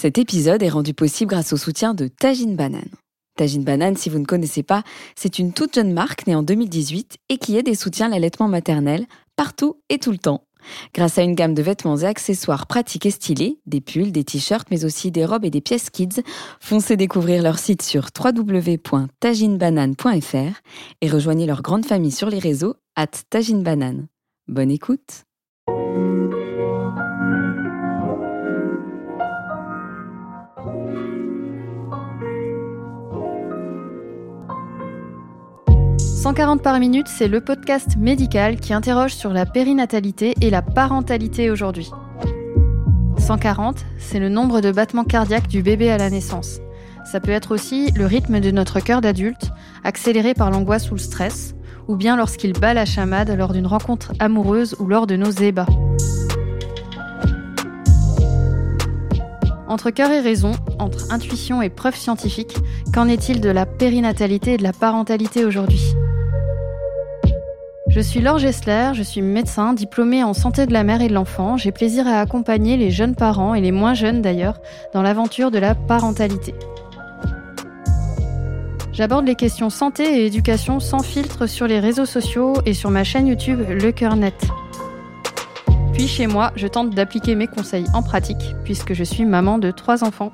Cet épisode est rendu possible grâce au soutien de Tajine Banane. Tajine Banane, si vous ne connaissez pas, c'est une toute jeune marque née en 2018 et qui aide et soutient l'allaitement maternel partout et tout le temps. Grâce à une gamme de vêtements et accessoires pratiques et stylés, des pulls, des t-shirts, mais aussi des robes et des pièces kids, foncez découvrir leur site sur www.taginebanane.fr et rejoignez leur grande famille sur les réseaux at taginebanane. Bonne écoute 140 par minute, c'est le podcast médical qui interroge sur la périnatalité et la parentalité aujourd'hui. 140, c'est le nombre de battements cardiaques du bébé à la naissance. Ça peut être aussi le rythme de notre cœur d'adulte, accéléré par l'angoisse ou le stress, ou bien lorsqu'il bat la chamade lors d'une rencontre amoureuse ou lors de nos ébats. Entre cœur et raison, entre intuition et preuves scientifiques, qu'en est-il de la périnatalité et de la parentalité aujourd'hui? Je suis Laure Gessler, je suis médecin diplômée en santé de la mère et de l'enfant. J'ai plaisir à accompagner les jeunes parents et les moins jeunes d'ailleurs dans l'aventure de la parentalité. J'aborde les questions santé et éducation sans filtre sur les réseaux sociaux et sur ma chaîne YouTube Le Cœur Net. Puis chez moi, je tente d'appliquer mes conseils en pratique puisque je suis maman de trois enfants.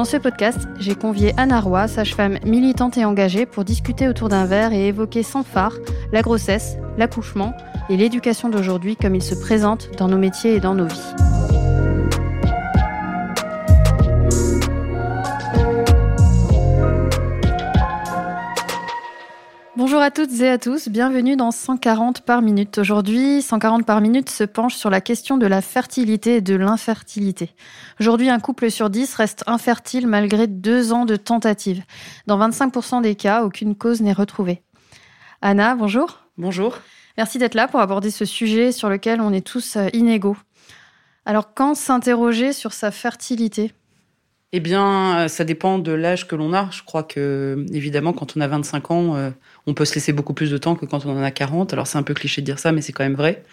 Dans ce podcast, j'ai convié Anna Roy, sage-femme militante et engagée, pour discuter autour d'un verre et évoquer sans phare la grossesse, l'accouchement et l'éducation d'aujourd'hui comme il se présente dans nos métiers et dans nos vies. Bonjour à toutes et à tous, bienvenue dans 140 par minute. Aujourd'hui, 140 par minute se penche sur la question de la fertilité et de l'infertilité. Aujourd'hui, un couple sur 10 reste infertile malgré deux ans de tentatives. Dans 25% des cas, aucune cause n'est retrouvée. Anna, bonjour. Bonjour. Merci d'être là pour aborder ce sujet sur lequel on est tous euh, inégaux. Alors, quand s'interroger sur sa fertilité? Eh bien, euh, ça dépend de l'âge que l'on a. Je crois que, évidemment, quand on a 25 ans, euh, on peut se laisser beaucoup plus de temps que quand on en a 40. Alors, c'est un peu cliché de dire ça, mais c'est quand même vrai.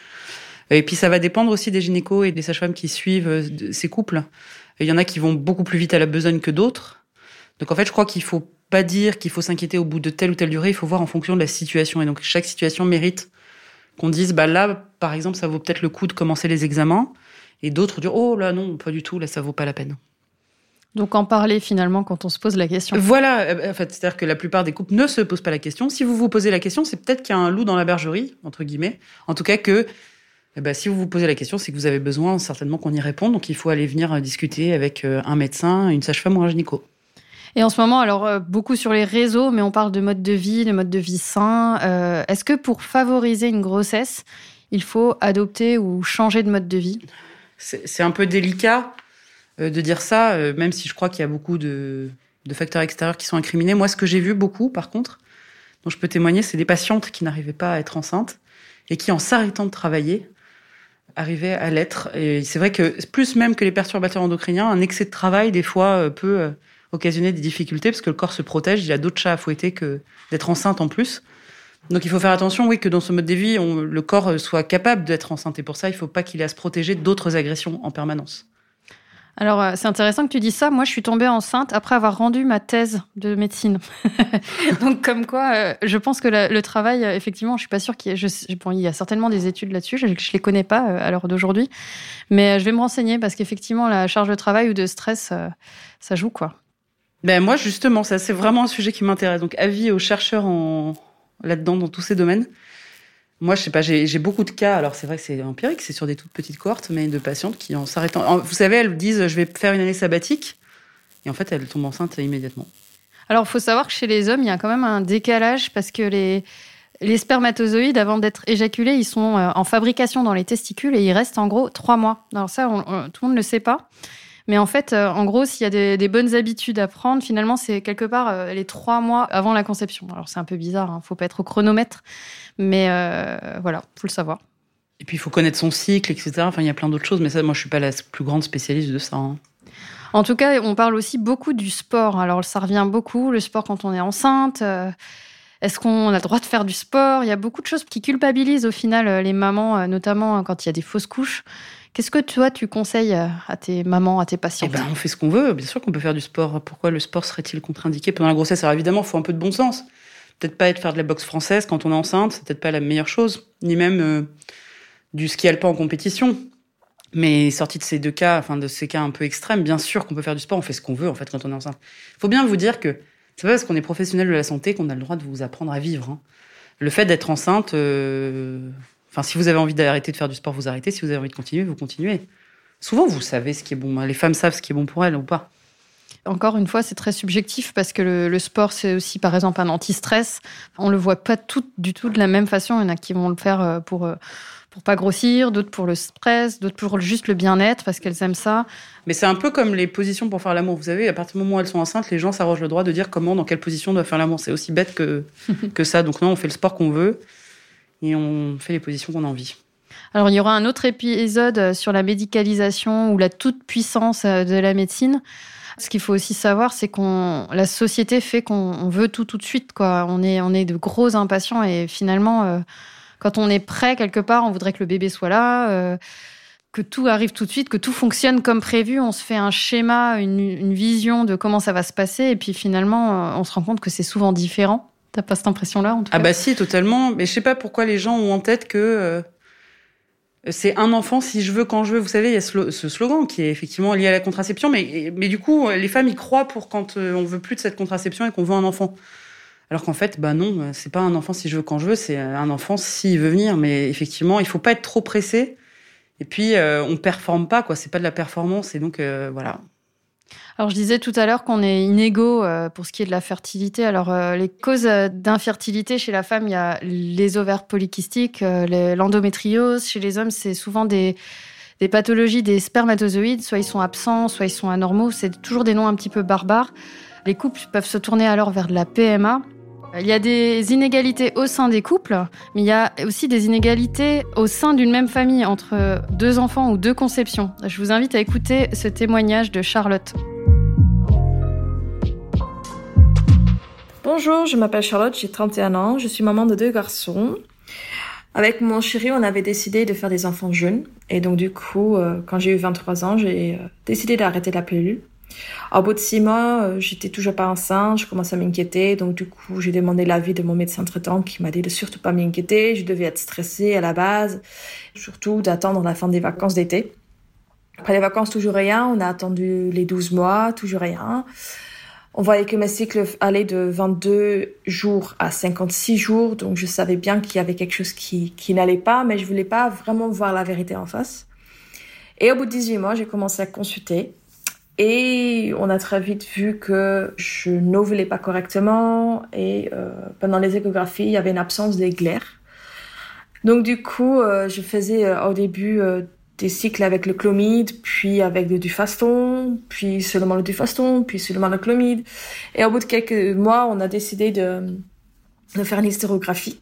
Et puis, ça va dépendre aussi des gynécos et des sages-femmes qui suivent euh, ces couples. Il y en a qui vont beaucoup plus vite à la besogne que d'autres. Donc, en fait, je crois qu'il faut pas dire qu'il faut s'inquiéter au bout de telle ou telle durée. Il faut voir en fonction de la situation. Et donc, chaque situation mérite qu'on dise, bah là, par exemple, ça vaut peut-être le coup de commencer les examens. Et d'autres dire, oh là, non, pas du tout, là, ça vaut pas la peine. Donc en parler finalement quand on se pose la question. Voilà, euh, en fait, c'est-à-dire que la plupart des couples ne se posent pas la question. Si vous vous posez la question, c'est peut-être qu'il y a un loup dans la bergerie, entre guillemets. En tout cas que eh ben, si vous vous posez la question, c'est que vous avez besoin certainement qu'on y réponde. Donc il faut aller venir euh, discuter avec euh, un médecin, une sage-femme ou un gynéco. Et en ce moment, alors beaucoup sur les réseaux, mais on parle de mode de vie, de mode de vie sain. Est-ce que pour favoriser une grossesse, il faut adopter ou changer de mode de vie? C'est un peu délicat. Euh, de dire ça, euh, même si je crois qu'il y a beaucoup de, facteurs extérieurs qui sont incriminés. Moi, ce que j'ai vu beaucoup, par contre, dont je peux témoigner, c'est des patientes qui n'arrivaient pas à être enceintes et qui, en s'arrêtant de travailler, arrivaient à l'être. Et c'est vrai que plus même que les perturbateurs endocriniens, un excès de travail, des fois, euh, peut occasionner des difficultés parce que le corps se protège. Il y a d'autres chats à fouetter que d'être enceinte en plus. Donc il faut faire attention, oui, que dans ce mode de vie, le corps soit capable d'être enceinte. Et pour ça, il ne faut pas qu'il ait à se protéger d'autres agressions en permanence. Alors, euh, c'est intéressant que tu dises ça. Moi, je suis tombée enceinte après avoir rendu ma thèse de médecine. Donc, comme quoi, euh, je pense que le travail, euh, effectivement, je suis pas sûre qu'il y ait... Je, bon, il y a certainement des études là-dessus. Je, ne les connais pas à l'heure d'aujourd'hui. Mais je vais me renseigner parce qu'effectivement, la charge de travail ou de stress, ça joue, quoi. Ben, moi, justement, ça, c'est vraiment un sujet qui m'intéresse. Donc, avis aux chercheurs là-dedans, dans tous ces domaines. Moi, je sais pas, j'ai beaucoup de cas. Alors, c'est vrai que c'est empirique, c'est sur des toutes petites cohortes, mais de patientes qui, en s'arrêtant. Vous savez, elles disent je vais faire une année sabbatique. Et en fait, elles tombent enceintes immédiatement. Alors, il faut savoir que chez les hommes, il y a quand même un décalage parce que les, spermatozoïdes, avant d'être éjaculés, ils sont euh, en fabrication dans les testicules et ils restent en gros trois mois. Alors, ça, tout le monde ne le sait pas. Mais en fait, euh, en gros, s'il y a des, bonnes habitudes à prendre, finalement, c'est quelque part euh, les trois mois avant la conception. Alors, c'est un peu bizarre, il hein, faut pas être au chronomètre. Mais euh, voilà, faut le savoir. Et puis, il faut connaître son cycle, etc. Enfin, il y a plein d'autres choses, mais ça, moi, je suis pas la plus grande spécialiste de ça. Hein. En tout cas, on parle aussi beaucoup du sport. Alors, ça revient beaucoup, le sport quand on est enceinte. Est-ce qu'on a le droit de faire du sport? Il y a beaucoup de choses qui culpabilisent au final les mamans, notamment quand il y a des fausses couches. Qu'est-ce que toi, tu conseilles à tes mamans, à tes patients eh ben, On fait ce qu'on veut. Bien sûr qu'on peut faire du sport. Pourquoi le sport serait-il contre-indiqué pendant la grossesse? Alors évidemment, il faut un peu de bon sens. Peut-être pas être faire de la boxe française quand on est enceinte, c'est peut-être pas la meilleure chose. Ni même du ski alpin en compétition. Mais sorti de ces deux cas, enfin de ces cas un peu extrêmes, bien sûr qu'on peut faire du sport, on fait ce qu'on veut en fait quand on est enceinte. Il faut bien vous dire que c'est pas parce qu'on est professionnel de la santé qu'on a le droit de vous apprendre à vivre. Hein. Le fait d'être enceinte, euh, enfin si vous avez envie d'arrêter de faire du sport, vous arrêtez. Si vous avez envie de continuer, vous continuez. Souvent, vous savez ce qui est bon. Les femmes savent ce qui est bon pour elles ou pas. Encore une fois, c'est très subjectif parce que le, sport, c'est aussi par exemple un anti-stress. On le voit pas tout, du tout de la même façon. Il y en a qui vont le faire euh, pour euh, pour pas grossir, d'autres pour le stress, d'autres pour juste le bien-être parce qu'elles aiment ça. Mais c'est un peu comme les positions pour faire l'amour. Vous savez, à partir du moment où elles sont enceintes, les gens s'arrogent le droit de dire comment, dans quelle position on doit faire l'amour. C'est aussi bête que, que ça. Donc non, on fait le sport qu'on veut et on fait les positions qu'on a envie. Alors il y aura un autre épisode sur la médicalisation ou la toute-puissance de la médecine. Ce qu'il faut aussi savoir, c'est qu'on la société fait qu'on veut tout tout de suite. Quoi. On, est, on est de gros impatients et finalement... Euh, quand on est prêt quelque part, on voudrait que le bébé soit là, euh, que tout arrive tout de suite, que tout fonctionne comme prévu. On se fait un schéma, une, vision de comment ça va se passer, et puis finalement, euh, on se rend compte que c'est souvent différent. T'as pas cette impression-là en tout Ah bah si, totalement. Mais je sais pas pourquoi les gens ont en tête que euh, c'est un enfant si je veux quand je veux. Vous savez, il y a ce slogan qui est effectivement lié à la contraception, mais mais du coup, les femmes y croient pour quand on veut plus de cette contraception et qu'on veut un enfant. Alors qu'en fait, bah non, c'est pas un enfant si je veux quand je veux, c'est un enfant s'il veut venir. Mais effectivement, il faut pas être trop pressé. Et puis, euh, on performe pas, quoi. C'est pas de la performance. Et donc, euh, voilà. Alors, je disais tout à l'heure qu'on est inégaux euh, pour ce qui est de la fertilité. Alors, les causes d'infertilité chez la femme, il y a les ovaires polykystiques, l'endométriose. Chez les hommes, c'est souvent des, des pathologies des spermatozoïdes. Soit ils sont absents, soit ils sont anormaux. C'est toujours des noms un petit peu barbares. Les couples peuvent se tourner alors vers de la PMA, il y a des inégalités au sein des couples, mais il y a aussi des inégalités au sein d'une même famille entre deux enfants ou deux conceptions. Je vous invite à écouter ce témoignage de Charlotte. Bonjour, je m'appelle Charlotte, j'ai 31 ans, je suis maman de deux garçons. Avec mon chéri, on avait décidé de faire des enfants jeunes. Et donc du coup, euh, quand j'ai eu 23 ans, j'ai euh, décidé d'arrêter la pilule. Au bout de six mois, euh, j'étais toujours pas enceinte, je commençais à m'inquiéter, donc du coup, j'ai demandé l'avis de mon médecin traitant qui m'a dit de surtout pas m'inquiéter, je devais être stressée à la base, surtout d'attendre la fin des vacances d'été. Après les vacances, toujours rien, on a attendu les 12 mois, toujours rien. On voyait que mes cycles allaient de 22 jours à 56 jours, donc je savais bien qu'il y avait quelque chose qui, qui n'allait pas, mais je voulais pas vraiment voir la vérité en face. Et au bout de 18 mois, j'ai commencé à consulter et on a très vite vu que je n'ovulais pas correctement et euh, pendant les échographies, il y avait une absence d'éclair. Donc du coup, euh, je faisais euh, au début euh, des cycles avec le chlomide, puis avec le dufaston, puis seulement le dufaston, puis seulement le chlomide. Et au bout de quelques mois, on a décidé de, de faire une hystérographie.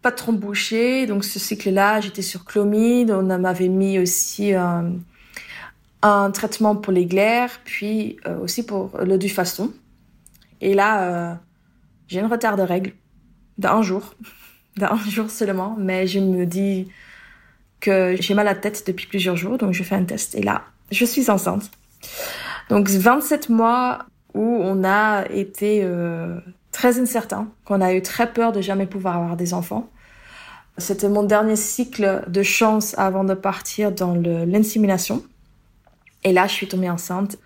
Pas de bouché, donc ce cycle-là, j'étais sur chlomide. On m'avait mis aussi un un traitement pour les glaires, puis euh, aussi pour le dufaston. Et là, euh, j'ai un retard de règles d'un jour, d'un jour seulement, mais je me dis que j'ai mal à la tête depuis plusieurs jours, donc je fais un test. Et là, je suis enceinte. Donc 27 mois où on a été euh, très incertain, qu'on a eu très peur de jamais pouvoir avoir des enfants. C'était mon dernier cycle de chance avant de partir dans l'insémination. Et là, je suis tombée enceinte.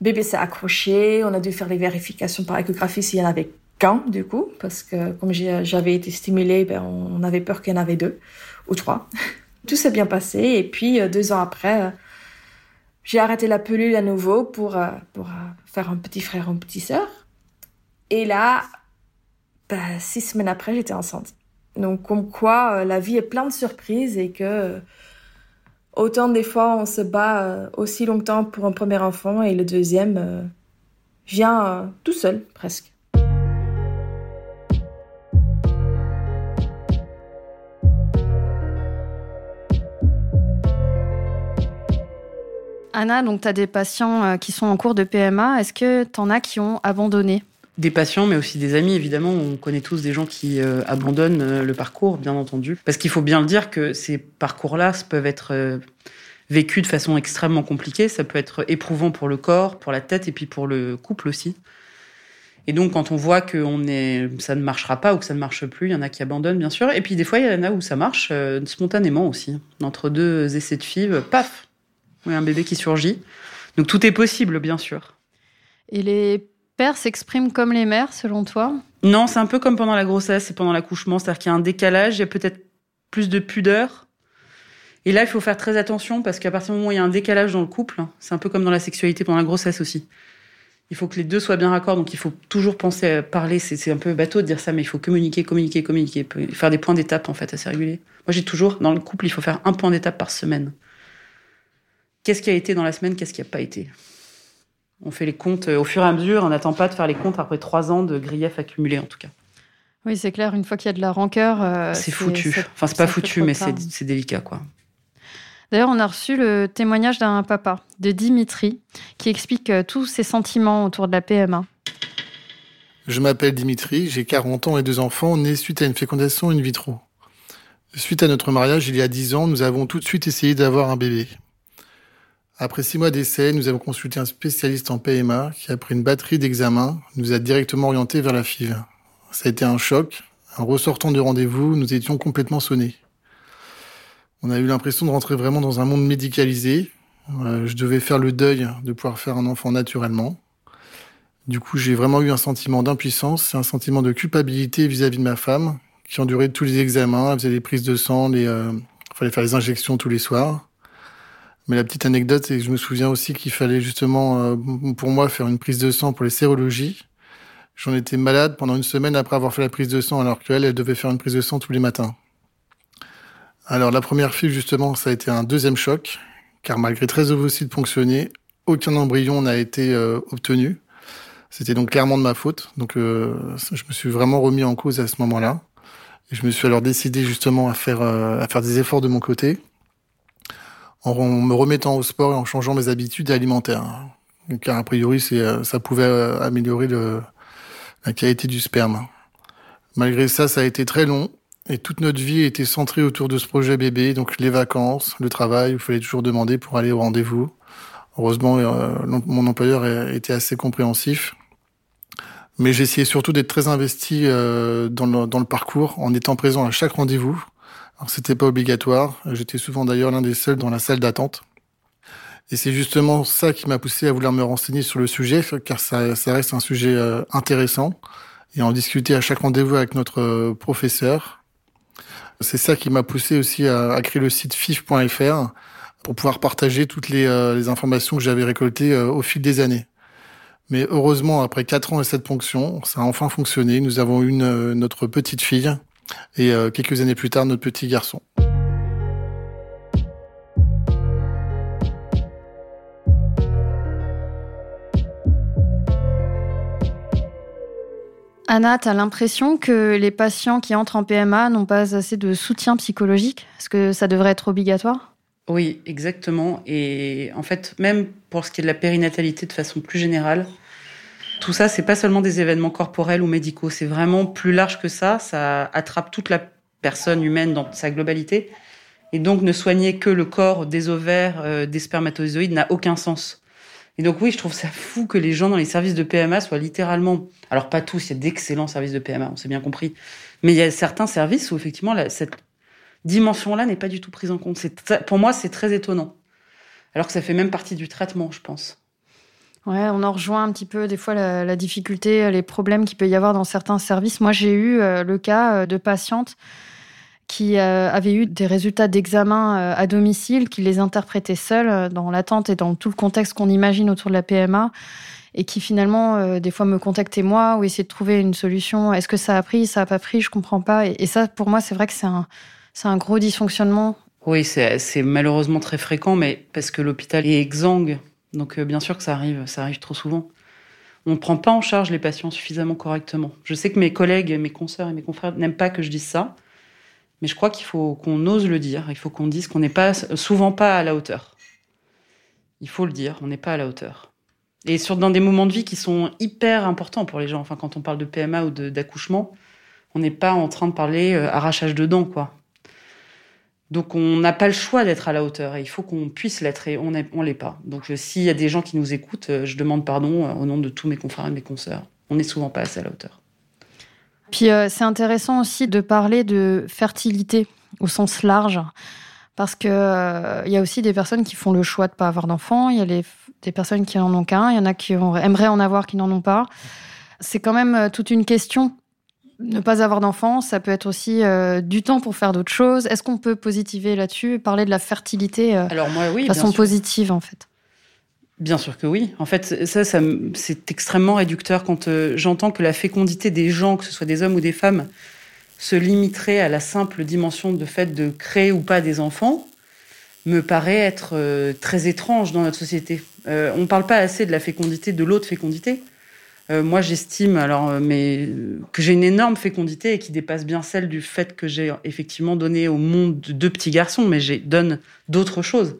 Bébé s'est accroché. On a dû faire les vérifications par échographie s'il y en avait qu'un, du coup, parce que comme j'avais été stimulée, ben, on avait peur qu'il y en avait deux ou trois. Tout s'est bien passé. Et puis, euh, deux ans après, euh, j'ai arrêté la pilule à nouveau pour, euh, pour faire un petit frère, une petite sœur. Et là, ben, six semaines après, j'étais enceinte. Donc, comme quoi, la vie est pleine de surprises et que Autant des fois on se bat euh, aussi longtemps pour un premier enfant et le deuxième euh, vient euh, tout seul presque. Anna, donc tu as des patients qui sont en cours de PMA. Est-ce que tu en as qui ont abandonné? Des patients, mais aussi des amis, évidemment. On connaît tous des gens qui euh, abandonnent euh, le parcours, bien entendu. Parce qu'il faut bien le dire que ces parcours-là peuvent être euh, vécus de façon extrêmement compliquée. Ça peut être éprouvant pour le corps, pour la tête et puis pour le couple aussi. Et donc, quand on voit que ça ne marchera pas ou que ça ne marche plus, il y en a qui abandonnent, bien sûr. Et puis, des fois, il y en a où ça marche spontanément aussi. Entre deux essais de FIV, paf, il y a un bébé qui surgit. Donc, tout est possible, bien sûr. Et les pères s'expriment comme les mères, selon toi? Non, c'est un peu comme pendant la grossesse et pendant l'accouchement, c'est-à-dire qu'il y a un décalage, il y a peut-être plus de pudeur. Et là, il faut faire très attention parce qu'à partir du moment où il y a un décalage dans le couple, c'est un peu comme dans la sexualité pendant la grossesse aussi. Il faut que les deux soient bien raccord, donc il faut toujours penser à parler. C'est un peu bateau de dire ça, mais il faut communiquer, communiquer, communiquer, faire des points d'étape en fait assez réguliers. Moi, j'ai toujours dans le couple, il faut faire un point d'étape par semaine. Qu'est-ce qui a été dans la semaine, qu'est-ce qui n'a pas été? On fait les comptes euh, au fur et à mesure. On n'attend pas de faire les comptes après trois ans de grief accumulés, en tout cas. Oui, c'est clair. Une fois qu'il y a de la rancœur, euh, c'est foutu. enfin, c'est pas foutu, mais c'est délicat, quoi. D'ailleurs, on a reçu le témoignage d'un papa, de Dimitri, qui explique euh, tous ses sentiments autour de la PMA. Je m'appelle Dimitri, j'ai 40 ans et deux enfants, nés suite à une fécondation in vitro. Suite à notre mariage il y a 10 ans, nous avons tout de suite essayé d'avoir un bébé. Après six mois d'essai, nous avons consulté un spécialiste en PMA qui, après une batterie d'examens, nous a directement orientés vers la FIV. Ça a été un choc. En ressortant du rendez-vous, nous étions complètement sonnés. On a eu l'impression de rentrer vraiment dans un monde médicalisé. je devais faire le deuil de pouvoir faire un enfant naturellement. Du coup, j'ai vraiment eu un sentiment d'impuissance un sentiment de culpabilité vis-à-vis de ma femme, qui endurait tous les examens, elle faisait les prises de sang, il euh, fallait faire les injections tous les soirs. Mais la petite anecdote, c'est que je me souviens aussi qu'il fallait justement, euh, pour moi, faire une prise de sang pour les sérologies. J'en étais malade pendant une semaine après avoir fait la prise de sang, alors qu'elle, elle devait faire une prise de sang tous les matins. Alors la première fille, justement, ça a été un deuxième choc, car malgré 13 ovocytes ponctionnés, aucun embryon n'a été euh, obtenu. C'était donc clairement de ma faute. Donc euh, je me suis vraiment remis en cause à ce moment-là. Et je me suis alors décidé justement à faire, à faire des efforts de mon côté en me remettant au sport et en changeant mes habitudes alimentaires. Car a priori, euh, ça pouvait euh, améliorer la qualité du sperme. Malgré ça, ça a été très long et toute notre vie était centrée autour de ce projet bébé, donc les vacances, le travail, il fallait toujours demander pour aller au rendez-vous. Heureusement, euh, mon employeur était assez compréhensif. Mais j'essayais surtout d'être très investi dans le parcours en étant présent à chaque rendez-vous alors c'était pas obligatoire. J'étais souvent d'ailleurs l'un des seuls dans la salle d'attente. Et c'est justement ça qui m'a poussé à vouloir me renseigner sur le sujet, car ça, ça reste un sujet euh, intéressant. Et en discuter à chaque rendez-vous avec notre euh, professeur. C'est ça qui m'a poussé aussi à, créer le site fif.fr pour pouvoir partager toutes les, euh, les informations que j'avais récoltées au fil des années. Mais heureusement, après quatre ans et cette ponction, ça a enfin fonctionné. Nous avons une notre petite fille et euh, quelques années plus tard, notre petit garçon. Anna, tu as l'impression que les patients qui entrent en PMA n'ont pas assez de soutien psychologique? Est-ce que ça devrait être obligatoire? Oui, exactement. Et en fait, même pour ce qui est de la périnatalité de façon plus générale, tout ça, c'est pas seulement des événements corporels ou médicaux, c'est vraiment plus large que ça. Ça attrape toute la personne humaine dans sa globalité. Et donc, ne soigner que le corps des ovaires, euh, des spermatozoïdes n'a aucun sens. Et donc, oui, je trouve ça fou que les gens dans les services de PMA soient littéralement. Alors, pas tous, il y a d'excellents services de PMA, on s'est bien compris. Mais il y a certains services où, effectivement, cette dimension-là n'est pas du tout prise en compte. Pour moi, c'est très étonnant. Alors que ça fait même partie du traitement, je pense. Ouais, on en rejoint un petit peu des fois la, difficulté, les problèmes qu'il peut y avoir dans certains services. Moi, j'ai eu euh, le cas euh, de patientes qui euh, avaient eu des résultats d'examen à domicile, qui les interprétaient seules dans l'attente et dans tout le contexte qu'on imagine autour de la PMA, et qui finalement, des fois, me contactaient moi ou essayaient de trouver une solution. Est-ce que ça a pris, ça a pas pris, je comprends pas. Et, ça, pour moi, c'est vrai que c'est un, c'est un gros dysfonctionnement. Oui, c'est malheureusement très fréquent, mais parce que l'hôpital est exsangue donc euh, bien sûr que ça arrive, ça arrive trop souvent. On ne prend pas en charge les patients suffisamment correctement. Je sais que mes collègues, mes consoeurs et mes confrères n'aiment pas que je dise ça, mais je crois qu'il faut qu'on ose le dire. Il faut qu'on dise qu'on n'est pas souvent pas à la hauteur. Il faut le dire, on n'est pas à la hauteur. Et sur, dans des moments de vie qui sont hyper importants pour les gens. Enfin, quand on parle de PMA ou d'accouchement, on n'est pas en train de parler euh, arrachage de dents, quoi. Donc on n'a pas le choix d'être à la hauteur et il faut qu'on puisse l'être et on ne l'est pas. Donc euh, s'il y a des gens qui nous écoutent, euh, je demande pardon au nom de tous mes confrères et mes consoeurs. On n'est souvent pas assez à la hauteur. Puis c'est intéressant aussi de parler de fertilité au sens large. Parce qu'il il y a aussi des personnes qui font le choix de ne pas avoir d'enfants. Il y a des personnes qui n'en ont qu'un. Il y en a qui aimeraient en avoir, qui n'en ont pas. C'est quand même toute une question ne pas avoir d'enfants, ça peut être aussi euh, du temps pour faire d'autres choses. Est-ce qu'on peut positiver là-dessus parler de la fertilité euh, Alors moi, oui, de façon positive en fait? Bien sûr que oui. En fait, ça, ça c'est extrêmement réducteur quand euh, j'entends que la fécondité des gens, que ce soit des hommes ou des femmes, se limiterait à la simple dimension de fait de créer ou pas des enfants, me paraît être très étrange dans notre société. on ne parle pas assez de la fécondité de l'autre fécondité. Euh, moi, j'estime alors, euh, mais que j'ai une énorme fécondité et qui dépasse bien celle du fait que j'ai effectivement donné au monde deux petits garçons, mais j'ai donne d'autres choses.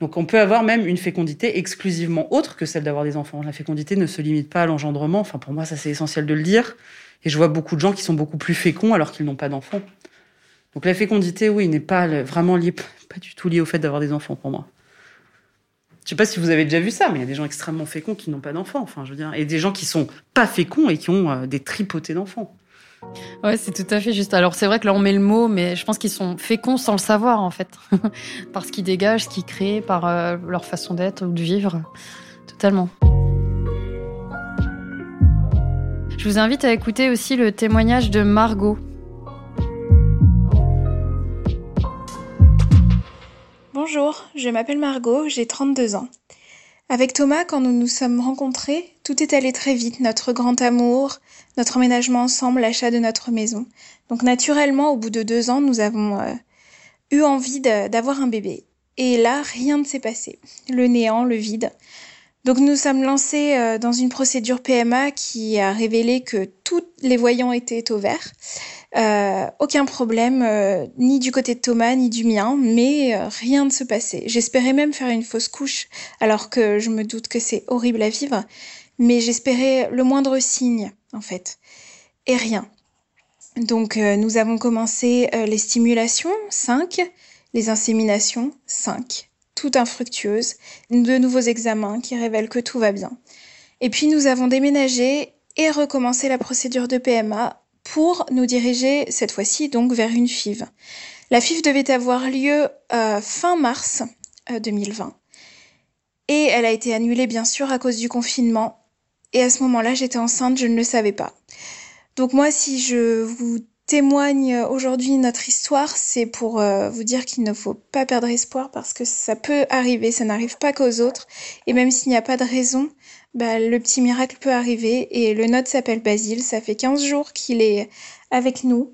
Donc, on peut avoir même une fécondité exclusivement autre que celle d'avoir des enfants. La fécondité ne se limite pas à l'engendrement. Enfin, pour moi, ça c'est essentiel de le dire. Et je vois beaucoup de gens qui sont beaucoup plus féconds alors qu'ils n'ont pas d'enfants. Donc, la fécondité, oui, n'est pas vraiment liée, pas du tout liée au fait d'avoir des enfants pour moi. Je sais pas si vous avez déjà vu ça, mais il y a des gens extrêmement féconds qui n'ont pas d'enfants. Enfin, je veux dire, et des gens qui sont pas féconds et qui ont euh, des tripotés d'enfants. Ouais, c'est tout à fait juste. Alors c'est vrai que là on met le mot, mais je pense qu'ils sont féconds sans le savoir en fait, parce qu'ils dégagent, ce qu'ils créent, par euh, leur façon d'être ou de vivre, totalement. Je vous invite à écouter aussi le témoignage de Margot, Bonjour, je m'appelle Margot, j'ai 32 ans. Avec Thomas, quand nous nous sommes rencontrés, tout est allé très vite, notre grand amour, notre emménagement ensemble, l'achat de notre maison. Donc naturellement, au bout de deux ans, nous avons euh, eu envie d'avoir un bébé. Et là, rien ne s'est passé. Le néant, le vide. Donc nous sommes lancés euh, dans une procédure PMA qui a révélé que tous les voyants étaient au vert. Euh, aucun problème, euh, ni du côté de Thomas, ni du mien, mais rien ne se passait. J'espérais même faire une fausse couche, alors que je me doute que c'est horrible à vivre, mais j'espérais le moindre signe, en fait. Et rien. Donc nous avons commencé les stimulations, 5, les inséminations, 5 tout infructueuse, de nouveaux examens qui révèlent que tout va bien. Et puis nous avons déménagé et recommencé la procédure de PMA pour nous diriger cette fois-ci donc vers une FIV. La FIV devait avoir lieu euh, fin mars 2020 euh, et elle a été annulée bien sûr à cause du confinement. Et à ce moment-là, j'étais enceinte, je ne le savais pas. Donc moi, si je vous témoigne aujourd'hui notre histoire, c'est pour euh, vous dire qu'il ne faut pas perdre espoir parce que ça peut arriver, ça n'arrive pas qu'aux autres. Et même s'il n'y a pas de raison, bah, le petit miracle peut arriver. Et le nôtre s'appelle Basile, ça fait 15 jours qu'il est avec nous.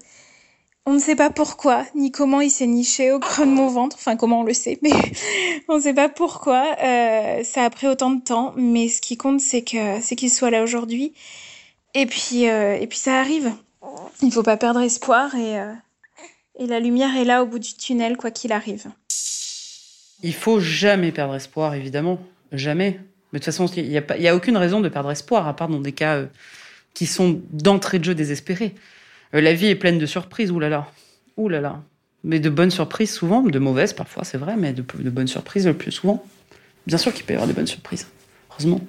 On ne sait pas pourquoi, ni comment il s'est niché au creux de mon ventre, enfin comment on le sait, mais on ne sait pas pourquoi. Euh, ça a pris autant de temps, mais ce qui compte, c'est que c'est qu'il soit là aujourd'hui. Et puis, euh, et puis ça arrive. Il ne faut pas perdre espoir euh, et, la lumière est là au bout du tunnel, quoi qu'il arrive. Il faut jamais perdre espoir, évidemment. Jamais. Mais de toute façon, il n'y a, a, aucune raison de perdre espoir, à part dans des cas euh, qui sont d'entrée de jeu désespérés. Euh, la vie est pleine de surprises, oulala. Oulala. Mais de bonnes surprises souvent, de mauvaises parfois, c'est vrai, mais de, de bonnes surprises le plus souvent. Bien sûr qu'il peut y avoir des bonnes surprises. Heureusement.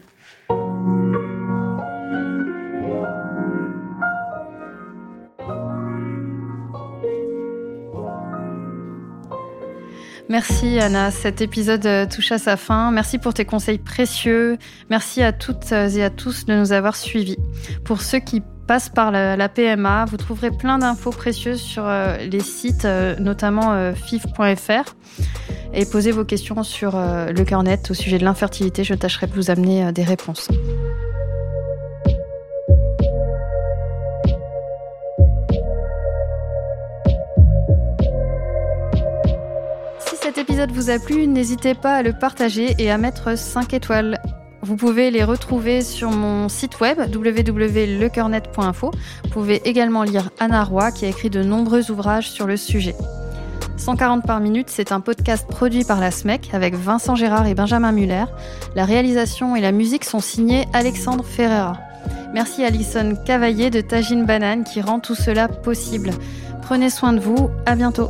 Merci Anna, cet épisode euh, touche à sa fin. Merci pour tes conseils précieux. Merci à toutes et à tous de nous avoir suivis. Pour ceux qui passent par la, PMA, vous trouverez plein d'infos précieuses sur euh, les sites, euh, notamment fif.fr. Et posez vos questions sur le cœur net au sujet de l'infertilité. Je tâcherai de vous amener des réponses. Cet épisode vous a plu, n'hésitez pas à le partager et à mettre 5 étoiles. Vous pouvez les retrouver sur mon site web www.lecoeurnet.info. Vous pouvez également lire Anna Roy qui a écrit de nombreux ouvrages sur le sujet. 140 par minute, c'est un podcast produit par la SMEC avec Vincent Gérard et Benjamin Muller. La réalisation et la musique sont signés Alexandre Ferreira. Merci Alison Cavaillé de Tagine Banane qui rend tout cela possible. Prenez soin de vous, à bientôt.